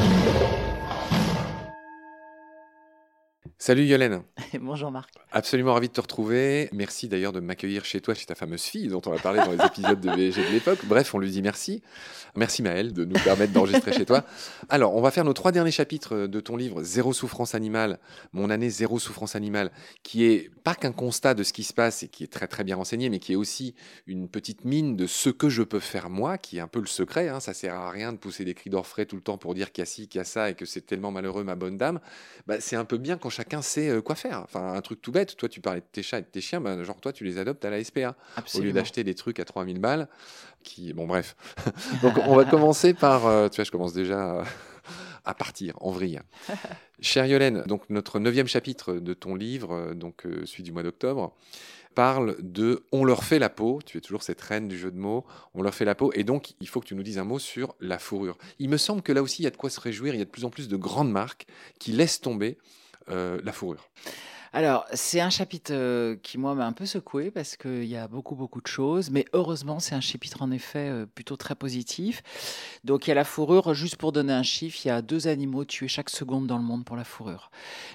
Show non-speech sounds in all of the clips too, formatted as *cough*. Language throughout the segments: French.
you Salut Yolène. *laughs* Bonjour Marc. Absolument ravi de te retrouver. Merci d'ailleurs de m'accueillir chez toi, chez ta fameuse fille dont on a parlé dans les épisodes de VG de l'époque. Bref, on lui dit merci. Merci Maëlle de nous permettre d'enregistrer chez toi. Alors, on va faire nos trois derniers chapitres de ton livre Zéro souffrance animale, mon année zéro souffrance animale, qui est pas qu'un constat de ce qui se passe et qui est très très bien renseigné, mais qui est aussi une petite mine de ce que je peux faire moi, qui est un peu le secret. Hein. Ça sert à rien de pousser des cris d'orfraie tout le temps pour dire qu'il y a ci, qu'il y a ça et que c'est tellement malheureux ma bonne dame. Bah, c'est un peu bien quand chacun sait euh, quoi faire. Enfin, un truc tout bête. Toi, tu parlais de tes chats et de tes chiens, bah, genre toi, tu les adoptes à la SPA au lieu d'acheter des trucs à 3000 balles. Qui, bon, bref. *laughs* Donc, on va commencer par. euh, tu vois, je commence déjà à partir en vrille. *laughs* Chère Yolène, donc notre neuvième chapitre de ton livre, euh, donc euh, celui du mois d'octobre, parle de on leur fait la peau. Tu es toujours cette reine du jeu de mots. On leur fait la peau. Et donc, il faut que tu nous dises un mot sur la fourrure. Il me semble que là aussi, il y a de quoi se réjouir. Il y a de plus en plus de grandes marques qui laissent tomber euh, la fourrure. Alors, c'est un chapitre euh, qui, moi, m'a un peu secoué parce qu'il y a beaucoup, beaucoup de choses. Mais heureusement, c'est un chapitre, en effet, euh, plutôt très positif. Donc, il y a la fourrure. Juste pour donner un chiffre, il y a deux animaux tués chaque seconde dans le monde pour la fourrure.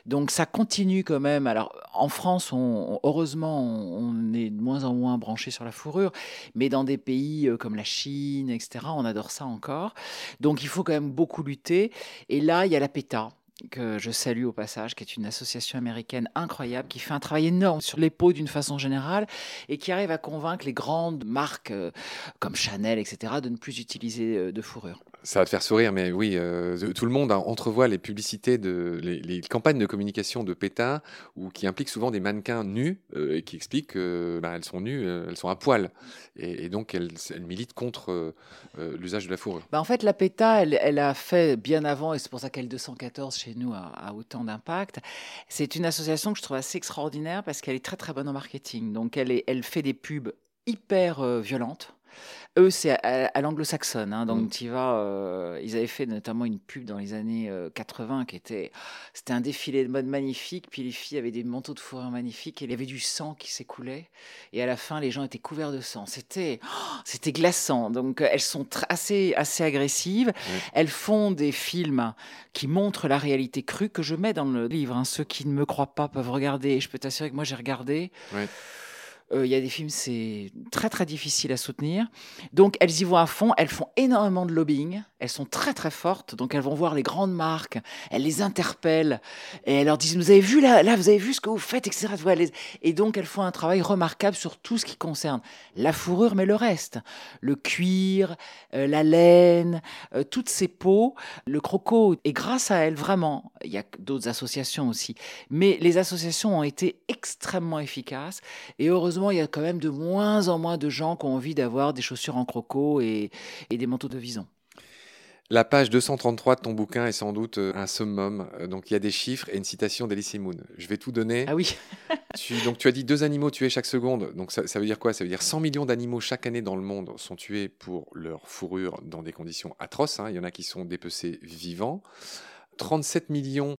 Donc, ça continue quand même. Alors, en France, on, heureusement, on, est de moins en moins branché sur la fourrure. Mais dans des pays comme la Chine, etc., on adore ça encore. Donc, il faut quand même beaucoup lutter. Et là, il y a la PETA que je salue au passage, qui est une association américaine incroyable, qui fait un travail énorme sur les peaux d'une façon générale et qui arrive à convaincre les grandes marques euh, comme Chanel, etc., de ne plus utiliser euh, de fourrure. Ça va te faire sourire, mais oui, euh, tout le monde hein, entrevoit les publicités, les, campagnes de communication de PETA, ou qui impliquent souvent des mannequins nus euh, et qui expliquent qu'elles elles sont nues, euh, elles sont à poil. Et, donc, elles, militent contre l'usage de la fourrure. Bah, en fait, la PETA, elle, a fait bien avant, et c'est pour ça qu'elle 214 chez nous a, autant d'impact. C'est une association que je trouve assez extraordinaire parce qu'elle est très très bonne en marketing. Donc, elle, fait des pubs hyper violentes. Eux, c'est à, à l'anglo-saxonne. hein, donc, Mm. tu vas. euh, ils avaient fait notamment une pub dans les années euh, 80 qui était. C'était un défilé de mode magnifique. Puis les filles avaient des manteaux de fourrure magnifiques. Et il y avait du sang qui s'écoulait. Et à la fin, les gens étaient couverts de sang. C'était. oh, c'était glaçant. Donc, euh, elles sont assez, assez agressives. Elles font des films qui montrent la réalité crue que je mets dans le livre. hein. Ceux qui ne me croient pas peuvent regarder. Et je peux t'assurer que moi, j'ai regardé. Ouais. Euh, Il y a des films, c'est très très difficile à soutenir. Donc elles y vont à fond, elles font énormément de lobbying, elles sont très très fortes, donc elles vont voir les grandes marques, elles les interpellent et elles leur disent vous avez vu là, vous avez vu ce que vous faites, etc. Et donc elles font un travail remarquable sur tout ce qui concerne la fourrure, mais le reste, le cuir, euh, la laine, euh, toutes ces peaux, le croco. Et grâce à elles, vraiment, il y a d'autres associations aussi, mais les associations ont été extrêmement efficaces. Et heureusement, il y a quand même de moins en moins de gens qui ont envie d'avoir des chaussures en croco et, et des manteaux de vison. La page 233 de ton bouquin est sans doute euh, un summum. Euh, Donc, il y a des chiffres et une citation d'Elysée Moon. Je vais tout donner. Ah oui, *laughs* Tu, donc, tu as dit deux animaux tués chaque seconde. Donc, ça, ça veut dire quoi? Ça veut dire 100 millions d'animaux chaque année dans le monde sont tués pour leur fourrure dans des conditions atroces. hein. Il y en a qui sont dépecés vivants. 37 millions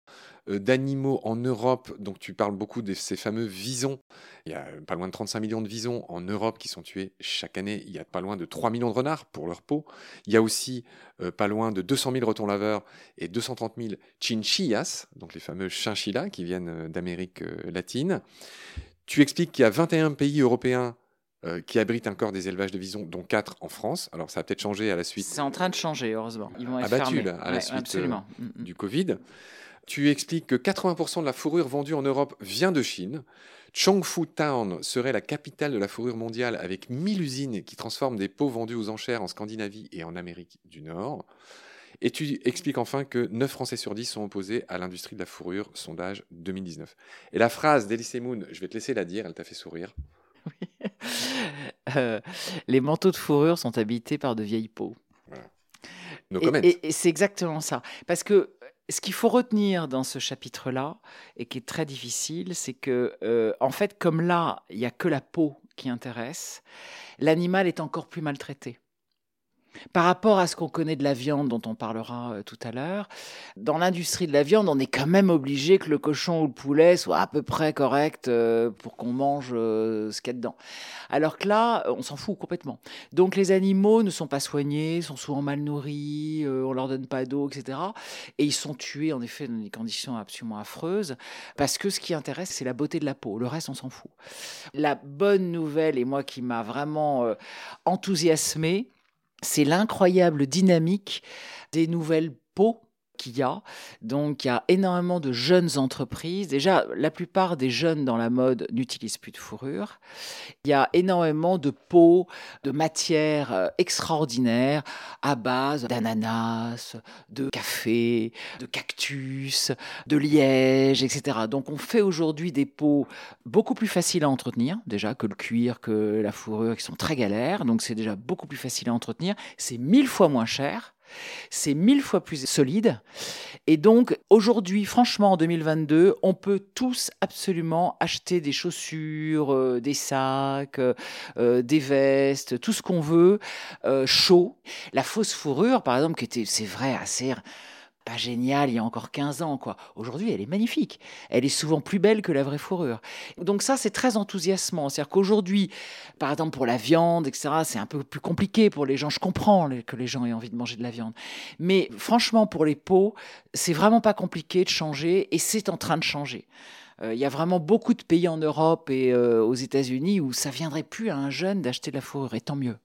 d'animaux en Europe. Donc, tu parles beaucoup de ces fameux visons. Il y a pas loin de 35 millions de visons en Europe qui sont tués chaque année. Il y a pas loin de 3 millions de renards pour leur peau. Il y a aussi euh, pas loin de 200 000 retons laveurs et 230 000 chinchillas, donc les fameux chinchillas qui viennent euh, d'Amérique euh, latine. Tu expliques qu'il y a 21 pays européens euh, qui abritent encore des élevages de visons, dont 4 en France. Alors ça a peut-être changé à la suite c'est en train de changer, heureusement. Ils vont être Abattu, fermés. là, à la suite, euh. Mm, mm. du Covid. Tu expliques que 80% de la fourrure vendue en Europe vient de Chine. Chongfu Town serait la capitale de la fourrure mondiale avec 1000 usines qui transforment des peaux vendues aux enchères en Scandinavie et en Amérique du Nord. Et tu expliques enfin que 9 Français sur 10 sont opposés à l'industrie de la fourrure, sondage 2019. Et la phrase d'Elysée Moon, je vais te laisser la dire, elle t'a fait sourire. *laughs* Euh, les manteaux de fourrure sont habités par de vieilles peaux. No Et- comment. Et, et c'est exactement ça. Parce que ce qu'il faut retenir dans ce chapitre-là, et qui est très difficile, c'est que, euh, en fait, comme là, il n'y a que la peau qui intéresse, l'animal est encore plus maltraité. Par rapport à ce qu'on connaît de la viande dont on parlera euh, tout à l'heure, dans l'industrie de la viande, on est quand même obligé que le cochon ou le poulet soit à peu près correct euh, pour qu'on mange euh, ce qu'il y a dedans. Alors que là, on s'en fout complètement. Donc les animaux ne sont pas soignés, sont souvent mal nourris, on leur donne pas d'eau, etc. Et ils sont tués en effet dans des conditions absolument affreuses parce que ce qui intéresse, c'est la beauté de la peau. Le reste, on s'en fout. La bonne nouvelle, et moi qui m'a vraiment enthousiasmé, c'est l'incroyable dynamique des nouvelles peaux qu'il y a. Donc, il y a énormément de jeunes entreprises. Déjà, la plupart des jeunes dans la mode n'utilisent plus de fourrure. Il y a énormément de peaux, de matières euh, extraordinaires à base d'ananas, de café, de cactus, de liège, etc. Donc, on fait aujourd'hui des peaux beaucoup plus faciles à entretenir, déjà, que le cuir, que la fourrure, qui sont très galères. Donc, c'est déjà beaucoup plus facile à entretenir. C'est mille fois moins cher c'est mille fois plus solide. Et donc, aujourd'hui, franchement, en 2022, on peut tous absolument acheter des chaussures, euh, des sacs, euh, euh, des vestes, tout ce qu'on veut, chaud. La fausse fourrure, par exemple, qui était, c'est vrai, assez pas génial il y a encore 15 ans. quoi. Aujourd'hui, elle est magnifique. Elle est souvent plus belle que la vraie fourrure. Donc ça, c'est très enthousiasmant. C'est-à-dire qu'aujourd'hui, par exemple pour la viande, etc., c'est un peu plus compliqué pour les gens. Je comprends que les gens aient envie de manger de la viande. Mais franchement, pour les peaux, c'est vraiment pas compliqué de changer et c'est en train de changer. Euh, il y a vraiment beaucoup de pays en Europe et euh, aux États-Unis où ça viendrait plus à un jeune d'acheter de la fourrure, et tant mieux.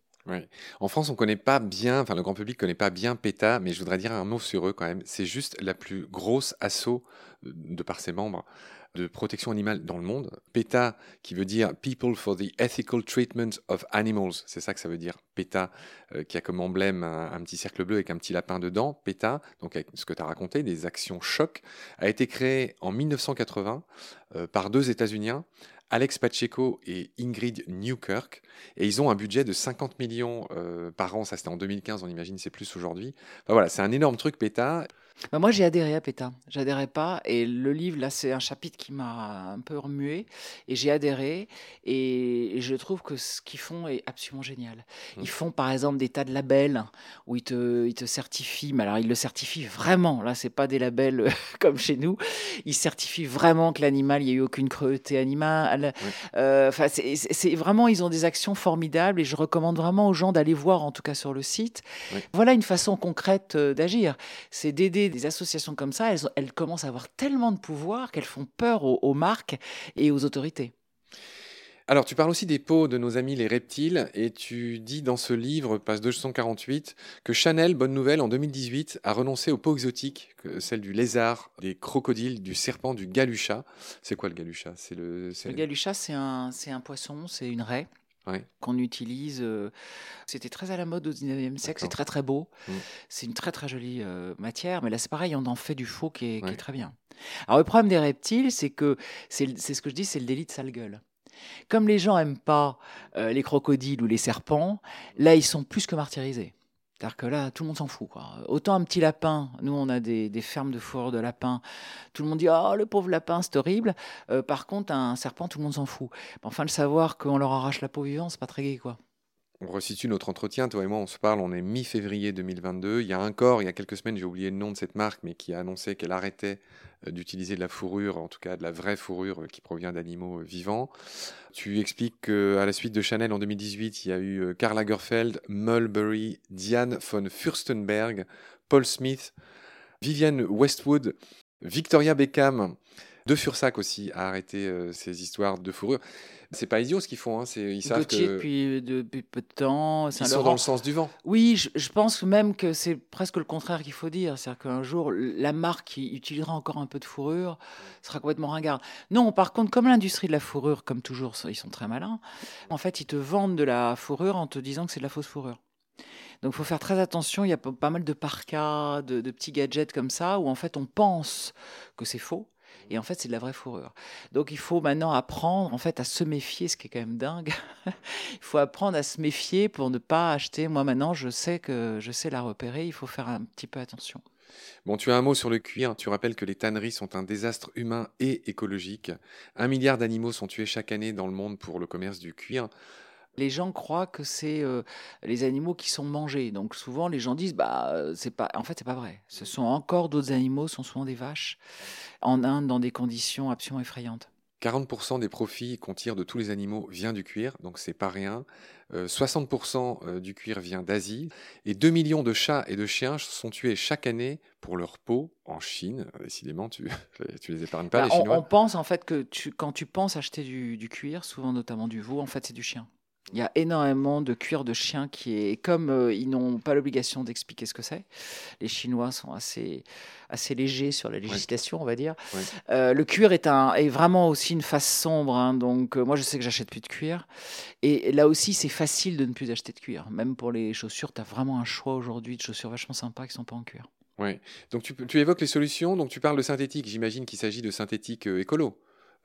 En France, on connaît pas bien, enfin le grand public connaît pas bien PETA, mais je voudrais dire un mot sur eux quand même. C'est juste la plus grosse assaut euh, de par ses membres de protection animale dans le monde. PETA, qui veut dire People for the Ethical Treatment of Animals, c'est ça que ça veut dire. PETA, euh, qui a comme emblème un, petit cercle bleu avec un petit lapin dedans. PETA, donc ce que tu as raconté, des actions choc, a été créé en 1980 euh, par deux États-Uniens Alex Pacheco et Ingrid Newkirk. Et ils ont un budget de 50 millions euh, par an. Ça, c'était en 2015, on imagine, c'est plus aujourd'hui. voilà, c'est un énorme truc, PETA. Bah, moi, j'ai adhéré à PETA. J'adhérais pas. Et le livre, là, c'est un chapitre qui m'a un peu remué. Et j'ai adhéré. Et, je trouve que ce qu'ils font est absolument génial. Mmh. Ils font, par exemple, des tas de labels où ils te, ils te certifient. Mais alors, ils le certifient vraiment. Là, c'est pas des labels euh, *laughs* comme chez nous. Ils certifient vraiment que l'animal, il n'y a eu aucune cruauté animale. Euh, enfin, c'est vraiment, ils ont des actions formidables. Et je recommande vraiment aux gens d'aller voir, en tout cas sur le site. Voilà une façon concrète euh, d'agir. C'est d'aider des associations comme ça, elles, commencent à avoir tellement de pouvoir qu'elles font peur aux, marques et aux autorités. Alors, tu parles aussi des peaux de nos amis les reptiles, et tu dis dans ce livre, page 248, que Chanel, bonne nouvelle, en 2018, a renoncé aux peaux exotiques, celles du lézard, des crocodiles, du serpent, du galucha. C'est quoi le galucha? C'est le, le galucha, c'est un, un poisson, c'est une raie qu'on utilise. Euh, c'était très à la mode au 19e siècle, c'est très très beau. Mmh. C'est une très très jolie euh, matière, mais là c'est pareil, on en fait du faux qui est, très bien. Alors le problème des reptiles, c'est que, c'est ce que je dis, c'est le délit de sale gueule. Comme les gens aiment pas euh, les crocodiles ou les serpents, là ils sont plus que martyrisés. C'est-à-dire que là, tout le monde s'en fout. Autant un petit lapin, nous on a des, fermes de fourrure de lapin, tout le monde dit Oh, le pauvre lapin, c'est horrible. Euh, par contre, un serpent, tout le monde s'en fout. Enfin, le savoir qu'on leur arrache la peau vivante, c'est pas très gai, quoi. On resitue notre entretien, toi et moi, on se parle, on est mi-février 2022. Il y a encore, il y a quelques semaines, j'ai oublié le nom de cette marque, mais qui a annoncé qu'elle arrêtait euh, d'utiliser de la fourrure, en tout cas de la vraie fourrure euh, qui provient d'animaux euh, vivants. Tu expliques qu'à la suite de Chanel en 2018, il y a eu Karl Lagerfeld, Mulberry, Diane von Furstenberg, Paul Smith, Vivienne Westwood, Victoria Beckham, De Fursac aussi a arrêté ces histoires de fourrure. C'est pas idiot ce qu'ils font. Hein. Ils savent que... depuis, depuis peu de temps. Ils sont dans le sens du vent. Oui, je, pense même que c'est presque le contraire qu'il faut dire. C'est-à-dire qu'un jour, la marque qui utilisera encore un peu de fourrure sera complètement ringarde. Non, par contre, comme l'industrie de la fourrure, comme toujours, ils sont très malins. En fait, ils te vendent de la fourrure en te disant que c'est de la fausse fourrure. Donc il faut faire très attention, il y a pas mal de parkas, de, de, petits gadgets comme ça, où en fait on pense que c'est faux, et en fait, c'est de la vraie fourrure. Donc, il faut maintenant apprendre, en fait, à se méfier, ce qui est quand même dingue. *laughs* il faut apprendre à se méfier pour ne pas acheter. Moi, maintenant, je sais que je sais la repérer. Il faut faire un petit peu attention. Bon, tu as un mot sur le cuir. Tu rappelles que les tanneries sont un désastre humain et écologique. Un milliard d'animaux sont tués chaque année dans le monde pour le commerce du cuir. Les gens croient que c'est euh, les animaux qui sont mangés. Donc souvent les gens disent bah euh, c'est pas en fait c'est pas vrai. Ce sont encore d'autres animaux, ce sont souvent des vaches en Inde dans des conditions absolument effrayantes. 40% des profits qu'on tire de tous les animaux vient du cuir, donc c'est pas rien. 60% euh, du cuir vient d'Asie et 2 millions de chats et de chiens sont tués chaque année pour leur peau en Chine. Décidément, tu, *laughs* tu les épargnes pas, Bah, les on, Chinois. on pense en fait que tu, quand tu penses acheter du, du cuir, souvent notamment du veau, en fait c'est du chien. Il y a énormément de cuir de chien qui est, comme euh, ils n'ont pas l'obligation d'expliquer ce que c'est, les Chinois sont assez, assez légers sur la législation, on va dire. Ouais. Euh, le cuir est, un, est vraiment aussi une face sombre, hein, donc euh, moi je sais que j'achète plus de cuir. Et là aussi c'est facile de ne plus acheter de cuir. Même pour les chaussures, tu as vraiment un choix aujourd'hui de chaussures vachement sympas qui sont pas en cuir. Ouais. Donc tu, tu évoques les solutions, donc tu parles de synthétique. J'imagine qu'il s'agit de synthétique écolo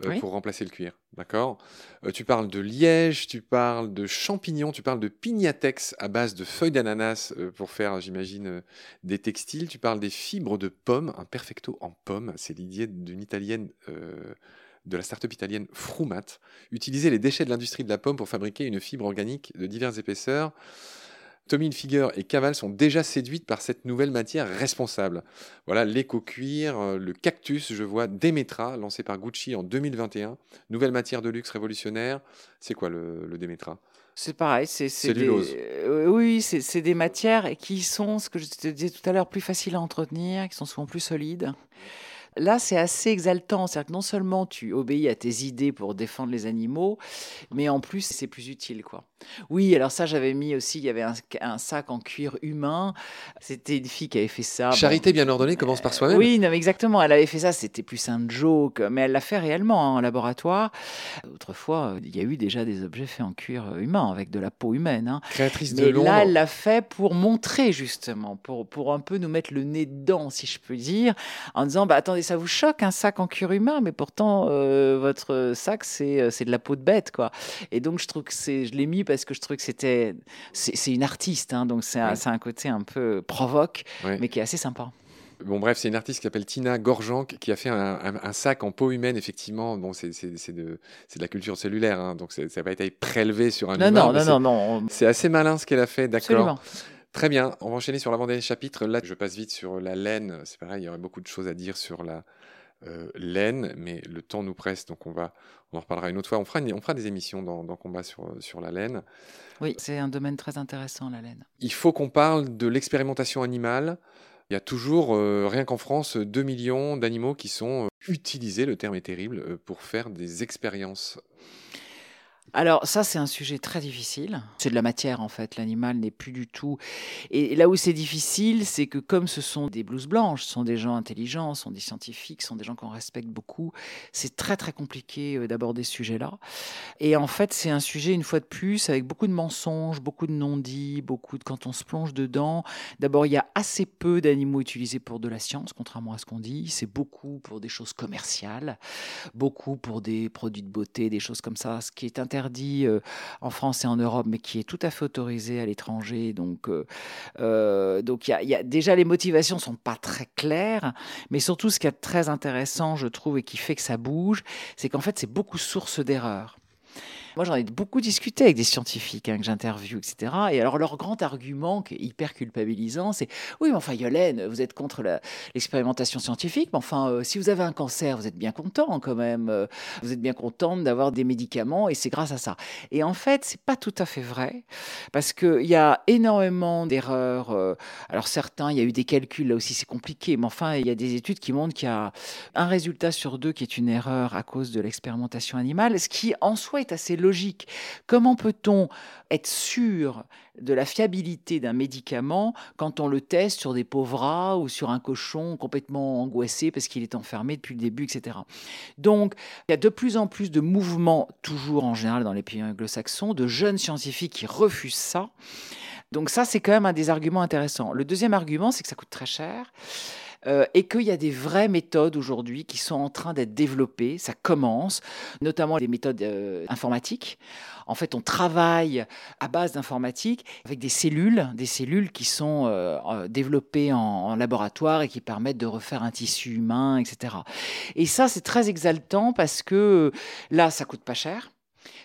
Oui. pour remplacer le cuir. D'accord? Euh, Tu parles de liège, tu parles de champignons, tu parles de pignatex à base de feuilles d'ananas euh, pour faire, j'imagine, euh, des textiles. Tu parles des fibres de pommes, un perfecto en pomme. C'est l'idée d'une italienne. euh, de la start-up italienne Frumat, utiliser les déchets de l'industrie de la pomme pour fabriquer une fibre organique de diverses épaisseurs. Tommy Hilfiger et Caval sont déjà séduites par cette nouvelle matière responsable. Voilà, l'éco-cuir, euh, le cactus, je vois Demetra, lancé par Gucci en 2021. Nouvelle matière de luxe révolutionnaire. C'est quoi le, le Demetra? C'est pareil, c'est des- euh, oui, c'est c'est des matières qui sont, ce que je te disais tout à l'heure, plus faciles à entretenir, qui sont souvent plus solides. Là, c'est assez exaltant. C'est-à-dire que non seulement tu obéis à tes idées pour défendre les animaux, mais en plus, c'est plus utile. quoi. Oui, alors ça, j'avais mis aussi, il y avait un, un sac en cuir humain. C'était une fille qui avait fait ça. Bon, Charité bien ordonnée commence par soi-même. oui, non, mais exactement. Elle avait fait ça, c'était plus un joke, mais elle l'a fait réellement hein, en laboratoire. Autrefois, euh, il y a eu déjà des objets faits en cuir euh, humain, avec de la peau humaine. hein. Créatrice de Mais l'ombre. là, elle l'a fait pour montrer, justement, pour, pour un peu nous mettre le nez dedans, si je peux dire, en disant bah, attendez, ça vous choque un sac en cuir humain, mais pourtant, euh, votre sac, c'est euh, de la peau de bête, quoi. Et donc, je trouve que c'est, je l'ai mis parce que je trouve que c'était. C'est une artiste, hein, donc c'est un, Oui. un côté un peu provoque, mais qui est assez sympa. Bon, bref, c'est une artiste qui s'appelle Tina Gorjanc qui a fait un, un- un sac en peau humaine, effectivement. Bon, c'est de, de la culture cellulaire, hein, donc ça n'a pas été prélevé sur un Non, humain. non, non, non, non. on- C'est assez malin ce qu'elle a fait, d'accord. Très bien, on va enchaîner sur l'avant-dernier chapitre. Là, je passe vite sur la laine. C'est pareil, il y aurait beaucoup de choses à dire sur la euh, laine, mais le temps nous presse, donc on va, on en reparlera une autre fois. On fera, une- on fera des émissions dans, dans Combat sur, sur la laine. Oui, c'est un domaine très intéressant, la laine. Il faut qu'on parle de l'expérimentation animale. Il y a toujours, euh, rien qu'en France, 2 millions d'animaux qui sont euh, utilisés, le terme est terrible, pour faire des expériences. Alors ça, c'est un sujet très difficile. C'est de la matière, en fait. L'animal n'est plus du tout... Et là où c'est difficile, c'est que comme ce sont des blouses blanches, ce sont des gens intelligents, ce sont des scientifiques, ce sont des gens qu'on respecte beaucoup, c'est très très compliqué euh, d'aborder ce sujet-là. Et en fait, c'est un sujet, une fois de plus, avec beaucoup de mensonges, beaucoup de non-dits, beaucoup de... Quand on se plonge dedans, d'abord, il y a assez peu d'animaux utilisés pour de la science, contrairement à ce qu'on dit. C'est beaucoup pour des choses commerciales beaucoup pour des produits de beauté, des choses comme ça, ce qui est euh, en France et en Europe, mais qui est tout à fait autorisé à l'étranger. Donc, euh, euh, donc y y a- déjà les motivations sont pas très claires, mais surtout ce qui est très intéressant, je trouve, et qui fait que ça bouge, c'est qu'en fait c'est beaucoup source d'erreurs. Moi, j'en ai beaucoup discuté avec des scientifiques hein, que j'interviewe, etc. Et alors, leur grand argument, qui est hyper culpabilisant, c'est oui, mais enfin, Yolène, vous êtes contre l'expérimentation scientifique, mais enfin, euh, si vous avez un cancer, vous êtes bien content quand même. euh, vous êtes bien contente d'avoir des médicaments et c'est grâce à ça. Et en fait, c'est pas tout à fait vrai parce qu'il y a énormément d'erreurs. euh, alors, certains, il y a eu des calculs, là aussi, c'est compliqué, mais enfin, il y a des études qui montrent qu'il y a un résultat sur deux qui est une erreur à cause de l'expérimentation animale, ce qui en soi est assez Comment peut-on être sûr de la fiabilité d'un médicament quand on le teste sur des pauvres rats ou sur un cochon complètement angoissé parce qu'il est enfermé depuis le début, etc. Donc, il y a de plus en plus de mouvements, toujours en général dans les pays anglo-saxons, de jeunes scientifiques qui refusent ça. Donc ça, c'est quand même un des arguments intéressants. Le deuxième argument, c'est que ça coûte très cher. Euh, et qu'il y a des vraies méthodes aujourd'hui qui sont en train d'être développées. Ça commence, notamment les méthodes euh, informatiques. En fait, on travaille à base d'informatique avec des cellules, des cellules qui sont euh, développées en, en laboratoire et qui permettent de refaire un tissu humain, etc. Et ça, c'est très exaltant parce que là, ça coûte pas cher,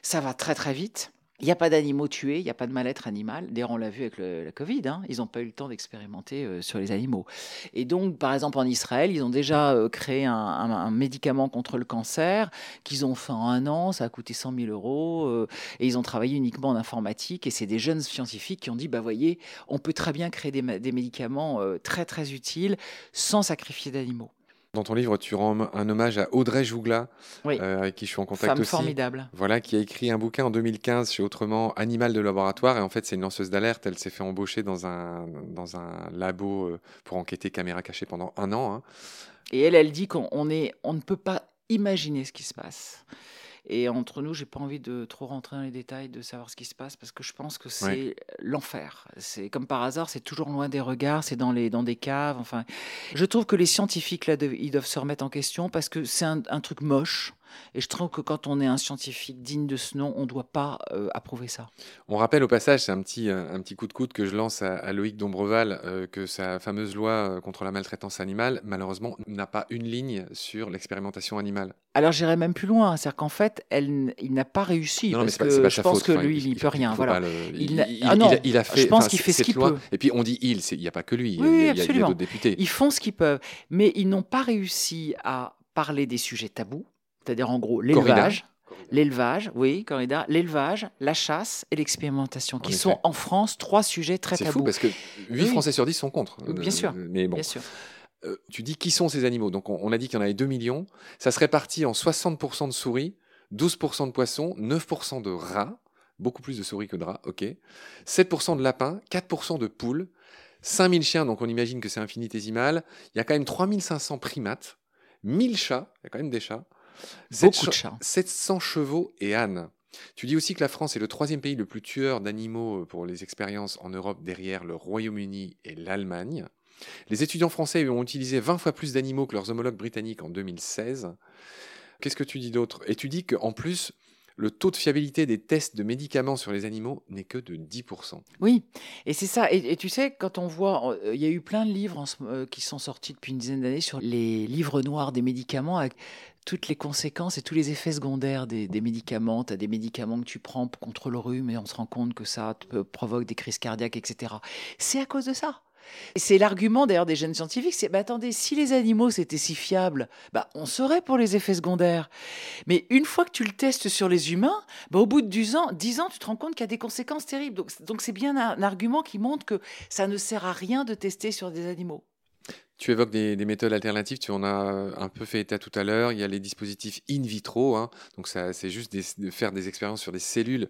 ça va très très vite. Il n'y a pas d'animaux tués, il n'y a pas de mal-être animal. D'ailleurs, on l'a vu avec la Covid, hein, ils n'ont pas eu le temps d'expérimenter euh, sur les animaux. Et donc, par exemple, en Israël, ils ont déjà euh, créé un, médicament contre le cancer qu'ils ont fait en un an, ça a coûté 100 000 euros, euh, et ils ont travaillé uniquement en informatique. Et c'est des jeunes scientifiques qui ont dit, bah voyez, on peut très bien créer des, des médicaments très très utiles sans sacrifier d'animaux. Dans ton livre, tu rends un hommage à Audrey Jougla, Oui, euh, avec qui je suis en contact femme aussi. formidable. Voilà, qui a écrit un bouquin en 2015 chez Autrement, Animal de laboratoire. Et en fait, c'est une lanceuse d'alerte. Elle s'est fait embaucher dans un, dans un labo euh, pour enquêter caméra cachée pendant un an. hein. Et elle, elle dit qu'on on on ne peut pas imaginer ce qui se passe. Et entre nous, j'ai pas envie de trop rentrer dans les détails de savoir ce qui se passe parce que je pense que c'est l'enfer. C'est comme par hasard, c'est toujours loin des regards, c'est dans les dans des caves. Enfin, je trouve que les scientifiques là, de- ils doivent se remettre en question parce que c'est un, un truc moche. Et je trouve que quand on est un scientifique digne de ce nom, on ne doit pas euh, approuver ça. On rappelle au passage, c'est un petit, euh, un petit coup de coude que je lance à, à Loïc Dombreval, euh, que sa fameuse loi contre la maltraitance animale, malheureusement, n'a pas une ligne sur l'expérimentation animale. Alors j'irai même plus loin, c'est-à-dire qu'en fait, elle, il n'a pas réussi Non, mais parce c'est pas, que pas je pense faute. que Enfin, lui, il n'y peut rien. Voilà. le- Il ah non, a, il a fait. je pense qu'il fait ce qu'il peut. Et puis on dit il, il n'y a pas que lui. il y a- Oui, il y a- il y a, absolument. d'autres députés. Ils font ce qu'ils peuvent, mais ils n'ont pas réussi à parler des sujets tabous, c'est-à-dire en gros l'élevage, l'élevage, oui, corrida, l'élevage, la chasse et l'expérimentation, qui sont en France trois sujets très C'est tabous. fou parce que 8 Oui. Français sur 10 sont contre. Bien sûr. Euh, Mais bon, Bien sûr. Euh, tu dis qui sont ces animaux? Donc on, on a dit qu'il y en avait 2 millions. Ça se répartit en 60% de souris, 12% de poissons, 9% de rats, beaucoup plus de souris que de rats, ok. 7% de lapins, 4% de poules, 5000 chiens, donc on imagine que c'est infinitésimal. Il y a quand même 3500 primates, 1000 chats, il y a quand même des chats, Beaucoup Sept de che- chats. 700 chevaux et ânes. Tu dis aussi que la France est le troisième pays le plus tueur d'animaux euh, pour les expériences en Europe derrière le Royaume-Uni et l'Allemagne. Les étudiants français ont utilisé 20 fois plus d'animaux que leurs homologues britanniques en 2016. Qu'est-ce que tu dis d'autre? Et tu dis qu'en plus, le taux de fiabilité des tests de médicaments sur les animaux n'est que de 10%. Oui, et c'est ça. Et, et tu sais, quand on voit, euh, il y a eu plein de livres en euh, qui sont sortis depuis une dizaine d'années sur les livres noirs des médicaments avec toutes les conséquences et tous les effets secondaires des, médicaments. Tu as des médicaments que tu prends contre le rhume et on se rend compte que ça te provoque des crises cardiaques, etc. C'est à cause de ça. C'est l'argument d'ailleurs des jeunes scientifiques, c'est bah, attendez, si les animaux c'était si fiable, bah, on saurait pour les effets secondaires. Mais une fois que tu le testes sur les humains, bah, au bout de 10 ans, 10 ans, tu te rends compte qu'il y a des conséquences terribles. Donc, c'est bien un argument qui montre que ça ne sert à rien de tester sur des animaux. Tu évoques des, des méthodes alternatives, tu en as un peu fait état tout à l'heure. Il y a les dispositifs in vitro, hein. donc ça, c'est juste des- de faire des expériences sur des cellules.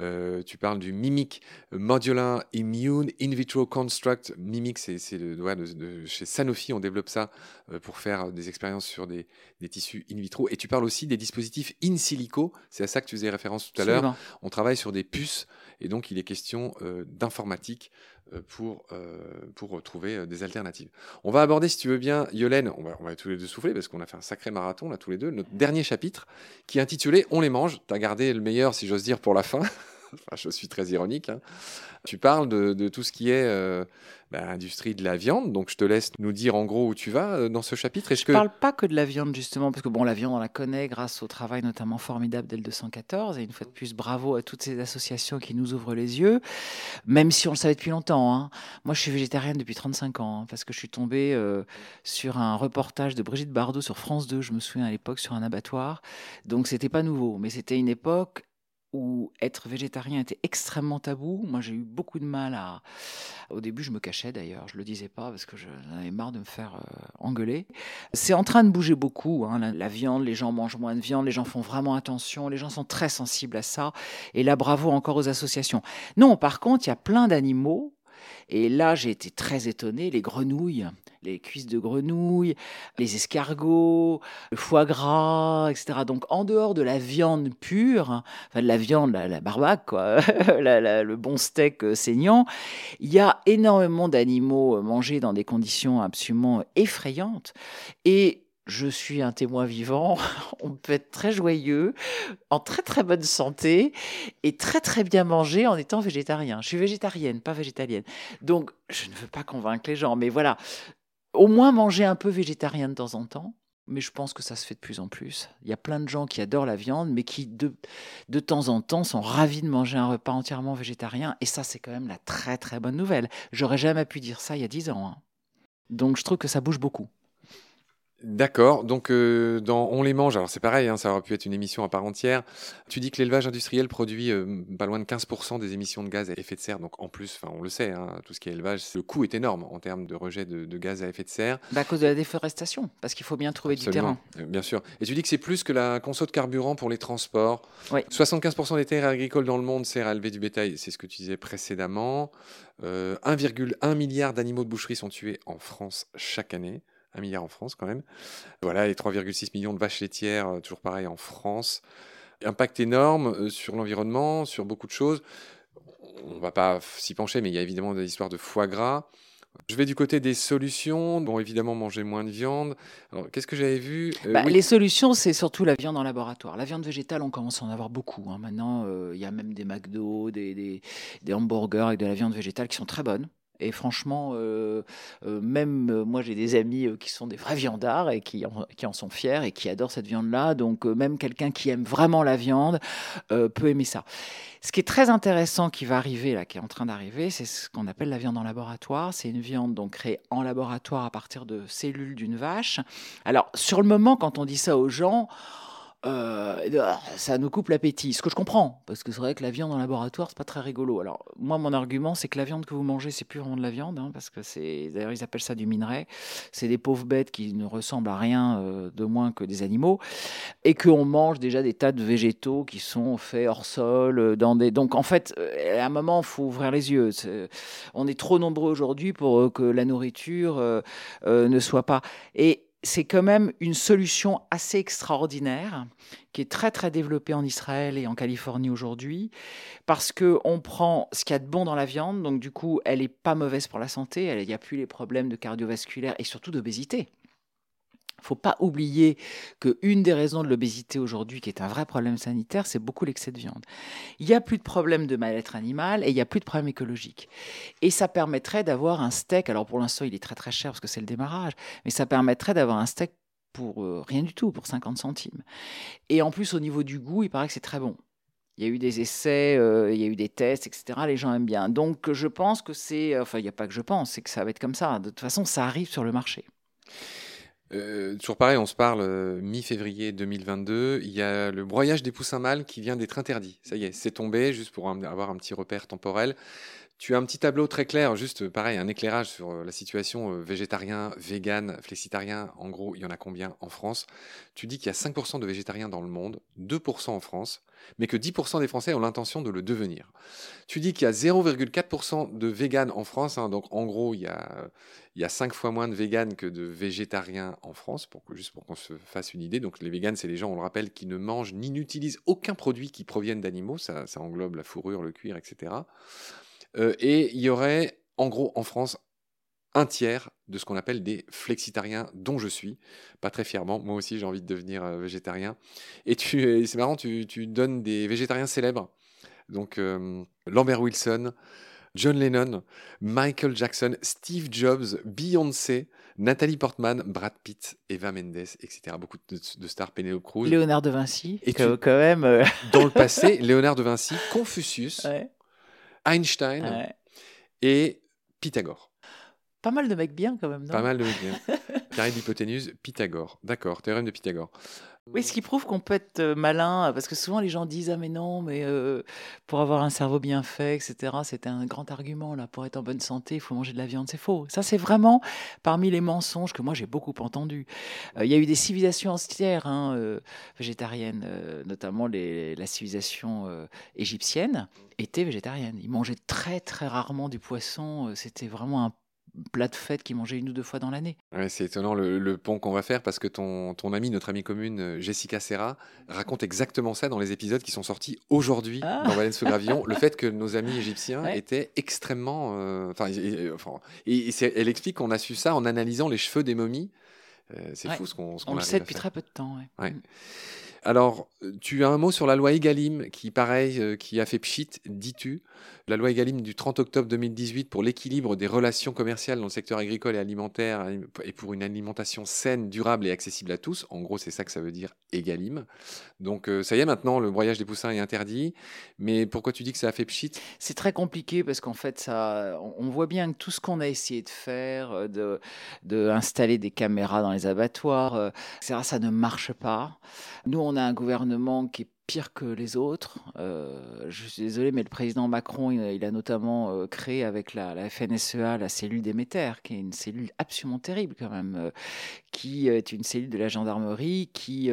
Euh, tu parles du MIMIC, euh, Modular Immune In Vitro Construct. MIMIC, c'est c'est le doigt de, de- chez Sanofi, on développe ça euh, pour faire des expériences sur des, des tissus in vitro. Et tu parles aussi des dispositifs in silico, c'est à ça que tu faisais référence tout à l'heure. On travaille sur des puces et donc il est question euh, d'informatique euh, pour, euh, pour trouver euh, des alternatives. On va aborder, si tu veux bien, Yolène, on va, on va tous les deux souffler parce qu'on a fait un sacré marathon là tous les deux, notre dernier chapitre qui est intitulé On les mange. Tu as gardé le meilleur, si j'ose dire, pour la fin. *laughs* Enfin, je suis très ironique. hein. Tu parles de, de tout ce qui est euh, bah, industrie de la viande, donc je te laisse nous dire en gros où tu vas euh, dans ce chapitre. Je que ne parle pas que de la viande, justement, parce que bon, la viande, on la connaît grâce au travail notamment formidable d'El 214. Et une fois de plus, bravo à toutes ces associations qui nous ouvrent les yeux, même si on le savait depuis longtemps. hein. Moi, je suis végétarienne depuis 35 ans, hein, parce que je suis tombée euh, sur un reportage de Brigitte Bardot sur France 2, je me souviens à l'époque, sur un abattoir. Donc, c'était pas nouveau, mais c'était une époque où être végétarien était extrêmement tabou. Moi, j'ai eu beaucoup de mal à. Au début, je me cachais d'ailleurs, je le disais pas parce que j'en avais marre de me faire euh, engueuler. C'est en train de bouger beaucoup. hein, La, la viande, les gens mangent moins de viande, les gens font vraiment attention, les gens sont très sensibles à ça. Et là, bravo encore aux associations. Non, par contre, il y a plein d'animaux. Et là, j'ai été très étonné. Les grenouilles, les cuisses de grenouilles, les escargots, le foie gras, etc. Donc, en dehors de la viande pure, enfin de la viande, la, la barbaque, quoi, *laughs* le bon steak euh, saignant, il y a énormément d'animaux euh, mangés dans des conditions absolument effrayantes. Et je suis un témoin vivant. *laughs* On peut être très joyeux, en très très bonne santé et très très bien manger en étant végétarien. Je suis végétarienne, pas végétalienne. Donc, je ne veux pas convaincre les gens, mais voilà. Au moins manger un peu végétarien de temps en temps. mais je pense que ça se fait de plus en plus. Il y a plein de gens qui adorent la viande, mais qui de, de temps en temps sont ravis de manger un repas entièrement végétarien. Et ça, c'est quand même la très très bonne nouvelle. J'aurais jamais pu dire ça il y a dix ans. Hein. Donc je trouve que ça bouge beaucoup. D'accord. Donc, euh, dans On les mange, alors c'est pareil, hein, ça aurait pu être une émission à part entière. Tu dis que l'élevage industriel produit euh, pas loin de 15% des émissions de gaz à effet de serre. Donc, en plus, on le sait, hein, tout ce qui est élevage, le coût est énorme en termes de rejet de, gaz à effet de serre. Bah, à cause de la déforestation, parce qu'il faut bien trouver du terrain. Euh, bien sûr. Et tu dis que c'est plus que la conso de carburant pour les transports. Oui. 75% des terres agricoles dans le monde sert à élever du bétail, c'est ce que tu disais précédemment. 1,1 milliard d'animaux de boucherie sont tués en France chaque année. Un milliard en France quand même. Voilà, les 3,6 millions de vaches laitières, euh, toujours pareil en France. Impact énorme euh, sur l'environnement, sur beaucoup de choses. On ne va pas s'y pencher, mais il y a évidemment des histoires de foie gras. Je vais du côté des solutions. Bon, évidemment, manger moins de viande. Alors, qu'est-ce que j'avais vu euh, bah, Les solutions, c'est surtout la viande en laboratoire. La viande végétale, on commence à en avoir beaucoup. Hein. Maintenant, il y a même des McDo, des, des, des hamburgers avec de la viande végétale qui sont très bonnes. Et franchement, euh, euh, même euh, moi, j'ai des amis qui sont des vrais viandards et qui en, qui en, sont fiers et qui adorent cette viande-là. Donc, même quelqu'un qui aime vraiment la viande peut aimer ça. Ce qui est très intéressant qui va arriver, là, qui est en train d'arriver, c'est ce qu'on appelle la viande en laboratoire. C'est une viande donc créée en laboratoire à partir de cellules d'une vache. Alors, sur le moment, quand on dit ça aux gens, euh, ah, ça nous coupe l'appétit. Ce que je comprends, parce que c'est vrai que la viande en laboratoire, c'est pas très rigolo. Alors, moi, mon argument, c'est que la viande que vous mangez, c'est plus vraiment de la viande, hein, parce que c'est. D'ailleurs, ils appellent ça du minerai. C'est des pauvres bêtes qui ne ressemblent à rien euh, de moins que des animaux, et qu'on mange déjà des tas de végétaux qui sont faits hors sol, euh, dans des. Donc, en fait, à un moment, il faut ouvrir les yeux. On est trop nombreux aujourd'hui pour que la nourriture ne soit pas. Et c'est quand même une solution assez extraordinaire qui est très très développée en Israël et en Californie aujourd'hui parce que on prend ce qu'il y a de bon dans la viande donc du coup elle est pas mauvaise pour la santé il n'y a plus les problèmes de cardiovasculaire et surtout d'obésité faut pas oublier qu'une des raisons de l'obésité aujourd'hui, qui est un vrai problème sanitaire, c'est beaucoup l'excès de viande. Il n'y a plus de problème de mal-être animal et il n'y a plus de problème écologique. Et ça permettrait d'avoir un steak, alors pour l'instant il est très très cher parce que c'est le démarrage, mais ça permettrait d'avoir un steak pour euh, rien du tout, pour 50 centimes. Et en plus au niveau du goût, il paraît que c'est très bon. Il y a eu des essais, euh, il y a eu des tests, etc. Les gens aiment bien. Donc je pense que c'est... Enfin, il n'y a pas que je pense, c'est que ça va être comme ça. De toute façon, ça arrive sur le marché. Euh, toujours pareil, on se parle euh, mi-février 2022. Il y a le broyage des poussins mâles qui vient d'être interdit. Ça y est, c'est tombé, juste pour avoir un petit repère temporel. Tu as un petit tableau très clair, juste pareil, un éclairage sur euh, la situation euh, végétarien, vegan, flexitarien. En gros, il y en a combien en France? Tu dis qu'il y a 5% de végétariens dans le monde, 2% en France, mais que 10% des Français ont l'intention de le devenir. Tu dis qu'il y a 0,4% de véganes en France, hein, donc en gros, il y, a, il y a 5 fois moins de véganes que de végétariens en France, juste pour qu'on se fasse une idée. Donc les véganes, c'est les gens, on le rappelle, qui ne mangent ni n'utilisent aucun produit qui provienne d'animaux, ça englobe la fourrure, le cuir, etc. Euh, et il y aurait, en gros, en France, un tiers de ce qu'on appelle des flexitariens, dont je suis, pas très fièrement. Moi aussi, j'ai envie de devenir euh, végétarien. Et tu, c'est marrant, tu, donnes des végétariens célèbres. Donc, euh, Lambert Wilson, John Lennon, Michael Jackson, Steve Jobs, Beyoncé, Nathalie Portman, Brad Pitt, Eva Mendes, etc. Beaucoup de, stars, Penelope Cruz. Léonard de Vinci, et quand même. Dans le passé, Léonard de Vinci, Confucius. Einstein et Pythagore. Pas mal de mecs bien quand même, non? Pas mal de mecs bien. *laughs* Carré d'hypoténuse, Pythagore. D'accord, théorème de Pythagore. Oui, ce qui prouve qu'on peut être euh, malin, parce que souvent les gens disent ah mais non, mais euh, pour avoir un cerveau bien fait, etc. C'est un grand argument là. Pour être en bonne santé, il faut manger de la viande. C'est faux. Ça c'est vraiment parmi les mensonges que moi j'ai beaucoup entendu. Euh, il y a eu des civilisations entières hein, végétariennes, notamment la civilisation égyptienne était végétarienne. Ils mangeaient très très rarement du poisson. C'était vraiment un plat de fête qui mangeait une ou deux fois dans l'année. c'est étonnant le, pont qu'on va faire parce que ton, ton amie, notre amie commune euh, Jessica Serra, raconte exactement ça dans les épisodes qui sont sortis aujourd'hui ah. dans Valence Gravillon. le fait que *laughs* nos amis égyptiens étaient extrêmement. Euh, enfin, et, elle explique qu'on a su ça en analysant les cheveux des momies. Euh, c'est fou ce qu'on On le sait depuis très peu de temps. Ouais. Alors, tu as un mot sur la loi Egalim qui, pareil, euh, qui a fait pchit, dis-tu? La loi Egalim du 30 octobre 2018 pour l'équilibre des relations commerciales dans le secteur agricole et alimentaire et pour une alimentation saine, durable et accessible à tous. En gros, c'est ça que ça veut dire Egalim. Donc, euh, ça y est, maintenant, le broyage des poussins est interdit. Mais pourquoi tu dis que ça a fait pchit? C'est très compliqué parce qu'en fait, ça, on voit bien que tout ce qu'on a essayé de faire, euh, de, installer des caméras dans les abattoirs, etc., ça ne marche pas. Nous, on a un gouvernement qui pire que les autres. Euh, je suis désolé, mais le président Macron, il, a notamment euh, créé avec la, FNSEA la cellule Déméter, qui est une cellule absolument terrible quand même, euh, qui est une cellule de la gendarmerie qui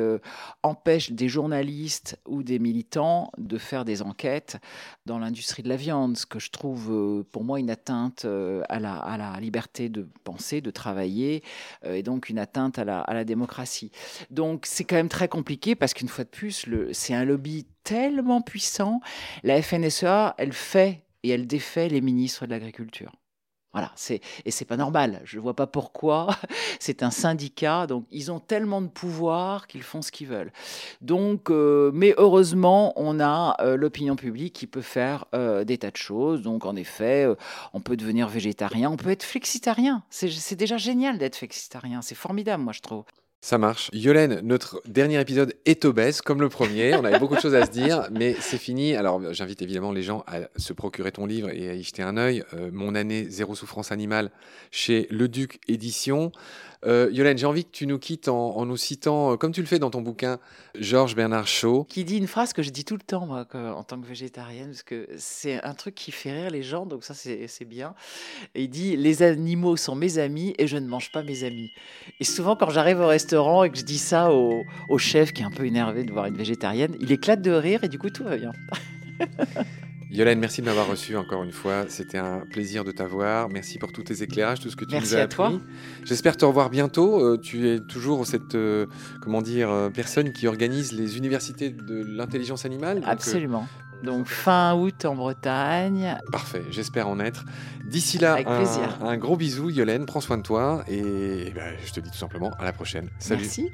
empêche des journalistes ou des militants de faire des enquêtes dans l'industrie de la viande, ce que je trouve pour moi une atteinte à la, à, la, liberté de penser, de travailler, et donc une atteinte à la, à la démocratie. Donc c'est quand même très compliqué parce qu'une fois de plus, c'est un lobby tellement puissant. La FNSEA, elle fait et elle défait les ministres de l'Agriculture. Voilà, c'est et c'est pas normal. Je vois pas pourquoi. *laughs* C'est un syndicat, donc ils ont tellement de pouvoir qu'ils font ce qu'ils veulent. Donc, euh, mais heureusement, on a euh, l'opinion publique qui peut faire euh, des tas de choses. Donc, en effet, on peut devenir végétarien, on peut être flexitarien. C'est déjà génial d'être flexitarien. C'est formidable, moi je trouve. Ça marche. Yolène, notre dernier épisode est obèse, comme le premier. On avait beaucoup de choses à se dire, *laughs* mais c'est fini. Alors, j'invite évidemment les gens à se procurer ton livre et à y jeter un œil. Mon année zéro souffrance animale chez Le Duc Édition. Euh, Yolène, j'ai envie que tu nous quittes en, nous citant, euh, comme tu le fais dans ton bouquin, Georges Bernard Shaw. Qui dit une phrase que je dis tout le temps, moi, en tant que végétarienne, parce que c'est un truc qui fait rire les gens, donc ça, c'est bien. Et il dit Les animaux sont mes amis et je ne mange pas mes amis. Et souvent, quand j'arrive au restaurant et que je dis ça au, au chef qui est un peu énervé de voir une végétarienne, il éclate de rire et du coup, tout va bien. *laughs* Yolène, merci de m'avoir reçu encore une fois. C'était un plaisir de t'avoir. Merci pour tous tes éclairages, tout ce que tu nous as appris. Merci à toi. J'espère te revoir bientôt. Euh, tu es toujours cette euh, comment dire euh, personne qui organise les universités de l'intelligence animale. Absolument. Donc fin août en Bretagne. Parfait, j'espère en être. D'ici là, un, un, gros bisou, Yolène. Prends soin de toi et, ben, je te dis tout simplement à la prochaine. Salut. Merci.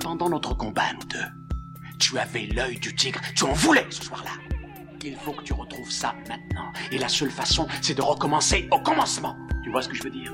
Pendant notre combat, nous deux, tu avais l'œil du tigre, tu en voulais ce soir-là. Il faut que tu retrouves ça maintenant. Et la seule façon, c'est de recommencer au commencement. Tu vois ce que je veux dire?